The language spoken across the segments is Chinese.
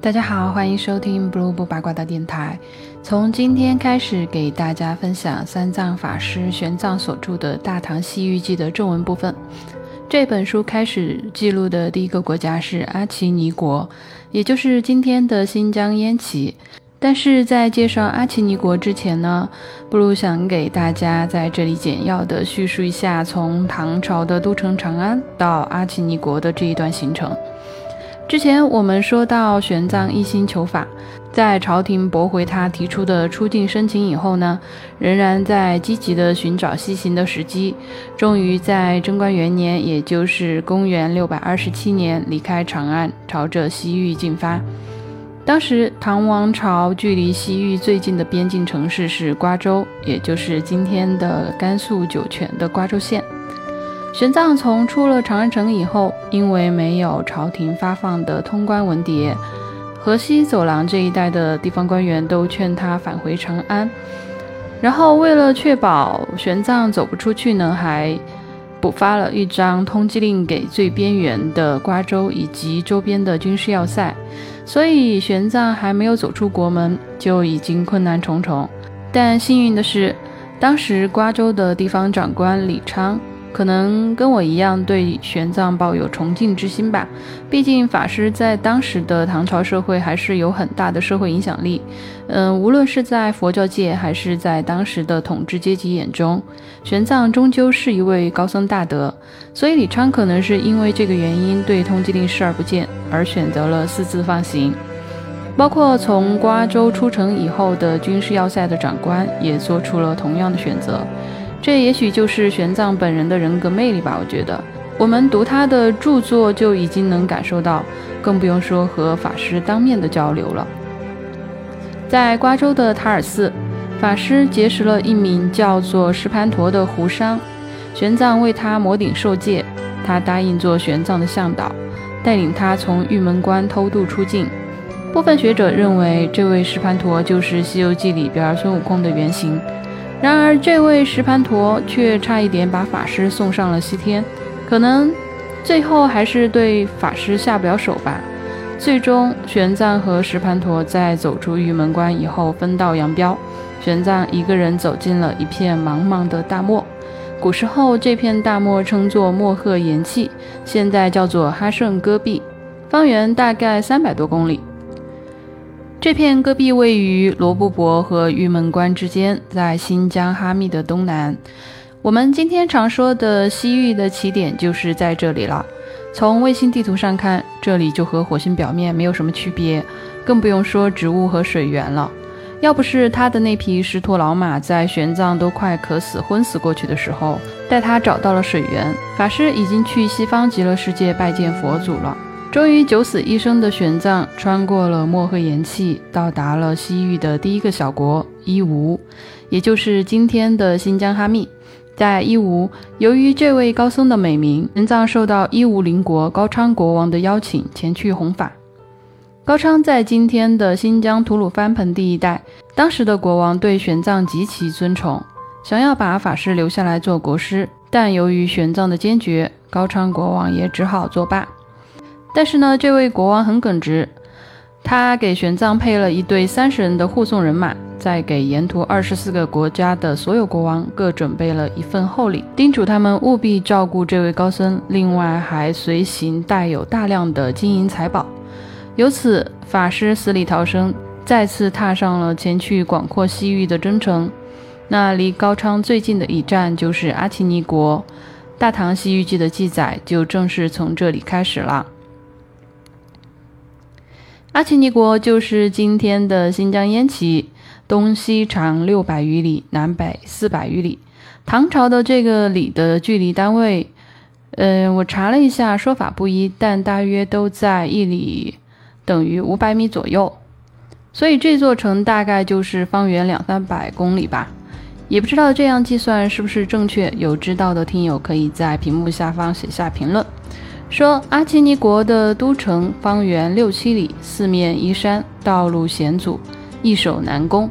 大家好，欢迎收听 Blue 不八卦的电台。从今天开始，给大家分享三藏法师玄奘所著的《大唐西域记》的正文部分。这本书开始记录的第一个国家是阿奇尼国，也就是今天的新疆烟耆。但是在介绍阿奇尼国之前呢，不如想给大家在这里简要的叙述一下从唐朝的都城长安到阿奇尼国的这一段行程。之前我们说到玄奘一心求法，在朝廷驳回他提出的出境申请以后呢，仍然在积极的寻找西行的时机，终于在贞观元年，也就是公元六百二十七年，离开长安，朝着西域进发。当时唐王朝距离西域最近的边境城市是瓜州，也就是今天的甘肃酒泉的瓜州县。玄奘从出了长安城以后，因为没有朝廷发放的通关文牒，河西走廊这一带的地方官员都劝他返回长安。然后为了确保玄奘走不出去呢，还补发了一张通缉令给最边缘的瓜州以及周边的军事要塞。所以玄奘还没有走出国门，就已经困难重重。但幸运的是，当时瓜州的地方长官李昌。可能跟我一样对玄奘抱有崇敬之心吧，毕竟法师在当时的唐朝社会还是有很大的社会影响力。嗯，无论是在佛教界还是在当时的统治阶级眼中，玄奘终究是一位高僧大德。所以李昌可能是因为这个原因对通缉令视而不见，而选择了私自放行。包括从瓜州出城以后的军事要塞的长官也做出了同样的选择。这也许就是玄奘本人的人格魅力吧。我觉得，我们读他的著作就已经能感受到，更不用说和法师当面的交流了。在瓜州的塔尔寺，法师结识了一名叫做石盘陀的胡商，玄奘为他摩顶受戒，他答应做玄奘的向导，带领他从玉门关偷渡出境。部分学者认为，这位石盘陀就是《西游记》里边孙悟空的原型。然而，这位石盘陀却差一点把法师送上了西天，可能最后还是对法师下不了手吧。最终，玄奘和石盘陀在走出玉门关以后分道扬镳，玄奘一个人走进了一片茫茫的大漠。古时候，这片大漠称作漠河延气，现在叫做哈顺戈壁，方圆大概三百多公里。这片戈壁位于罗布泊和玉门关之间，在新疆哈密的东南。我们今天常说的西域的起点就是在这里了。从卫星地图上看，这里就和火星表面没有什么区别，更不用说植物和水源了。要不是他的那匹石驼老马在玄奘都快渴死、昏死过去的时候，带他找到了水源，法师已经去西方极乐世界拜见佛祖了。终于九死一生的玄奘穿过了漠河延气，到达了西域的第一个小国伊吾，也就是今天的新疆哈密。在伊吾，由于这位高僧的美名，玄奘受到伊吾邻国高昌国王的邀请前去弘法。高昌在今天的新疆吐鲁番盆地一带，当时的国王对玄奘极其尊崇，想要把法师留下来做国师，但由于玄奘的坚决，高昌国王也只好作罢。但是呢，这位国王很耿直，他给玄奘配了一队三十人的护送人马，再给沿途二十四个国家的所有国王各准备了一份厚礼，叮嘱他们务必照顾这位高僧。另外还随行带有大量的金银财宝。由此，法师死里逃生，再次踏上了前去广阔西域的征程。那离高昌最近的一站就是阿奇尼国，《大唐西域记》的记载就正式从这里开始了。阿奇尼国就是今天的新疆烟耆，东西长六百余里，南北四百余里。唐朝的这个里的距离单位，嗯，我查了一下，说法不一，但大约都在一里等于五百米左右。所以这座城大概就是方圆两三百公里吧，也不知道这样计算是不是正确。有知道的听友可以在屏幕下方写下评论。说阿奇尼国的都城方圆六七里，四面依山，道路险阻，易守难攻。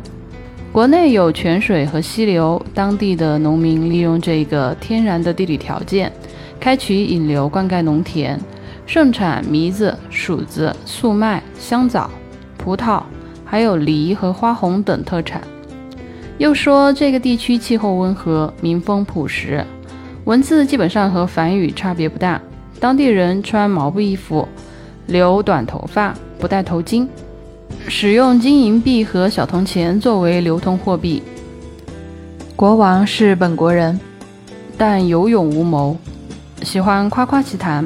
国内有泉水和溪流，当地的农民利用这个天然的地理条件，开渠引流灌溉农田，盛产糜子、黍子、粟麦、香枣、葡萄，还有梨和花红等特产。又说这个地区气候温和，民风朴实，文字基本上和梵语差别不大。当地人穿毛布衣服，留短头发，不戴头巾，使用金银币和小铜钱作为流通货币。国王是本国人，但有勇无谋，喜欢夸夸其谈。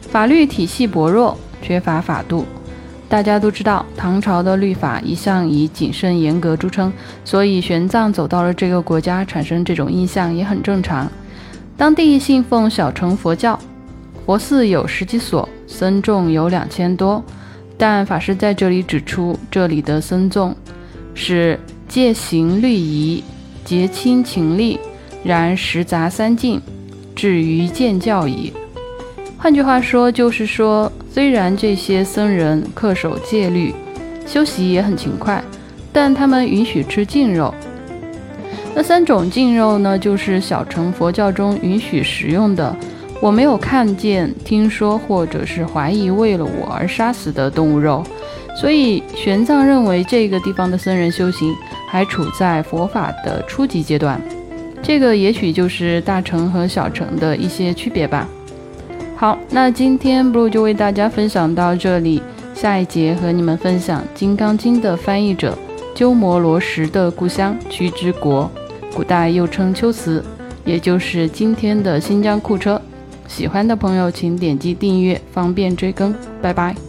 法律体系薄弱，缺乏法度。大家都知道，唐朝的律法一向以谨慎严格著称，所以玄奘走到了这个国家，产生这种印象也很正常。当地信奉小乘佛教。佛寺有十几所，僧众有两千多，但法师在这里指出，这里的僧众是戒行律仪，结亲情力，然十杂三净，至于见教矣。换句话说，就是说，虽然这些僧人恪守戒律，修习也很勤快，但他们允许吃净肉。那三种净肉呢，就是小乘佛教中允许食用的。我没有看见、听说，或者是怀疑为了我而杀死的动物肉，所以玄奘认为这个地方的僧人修行还处在佛法的初级阶段。这个也许就是大乘和小乘的一些区别吧。好，那今天 blue 就为大家分享到这里，下一节和你们分享《金刚经》的翻译者鸠摩罗什的故乡屈之国，古代又称龟兹，也就是今天的新疆库车。喜欢的朋友，请点击订阅，方便追更。拜拜。